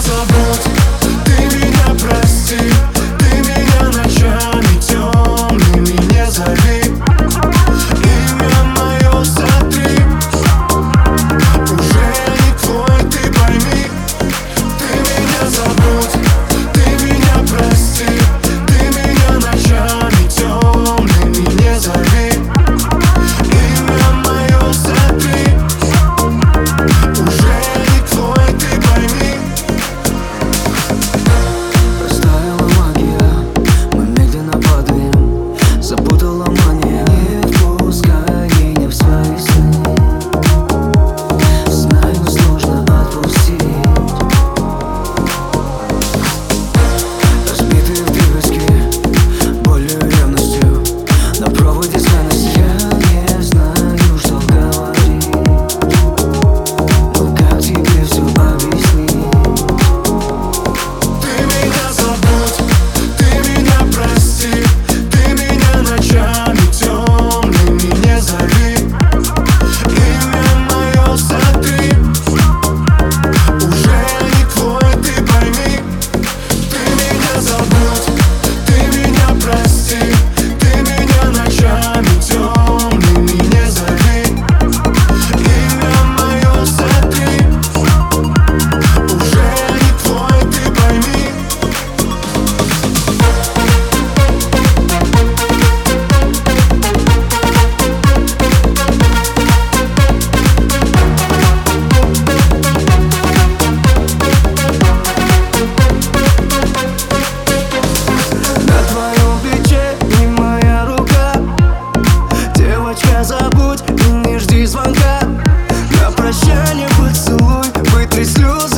as I want сльоз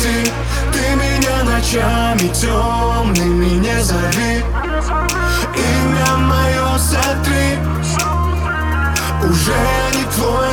прости Ты меня ночами темными не зови. Имя мое сотри. Уже не твой,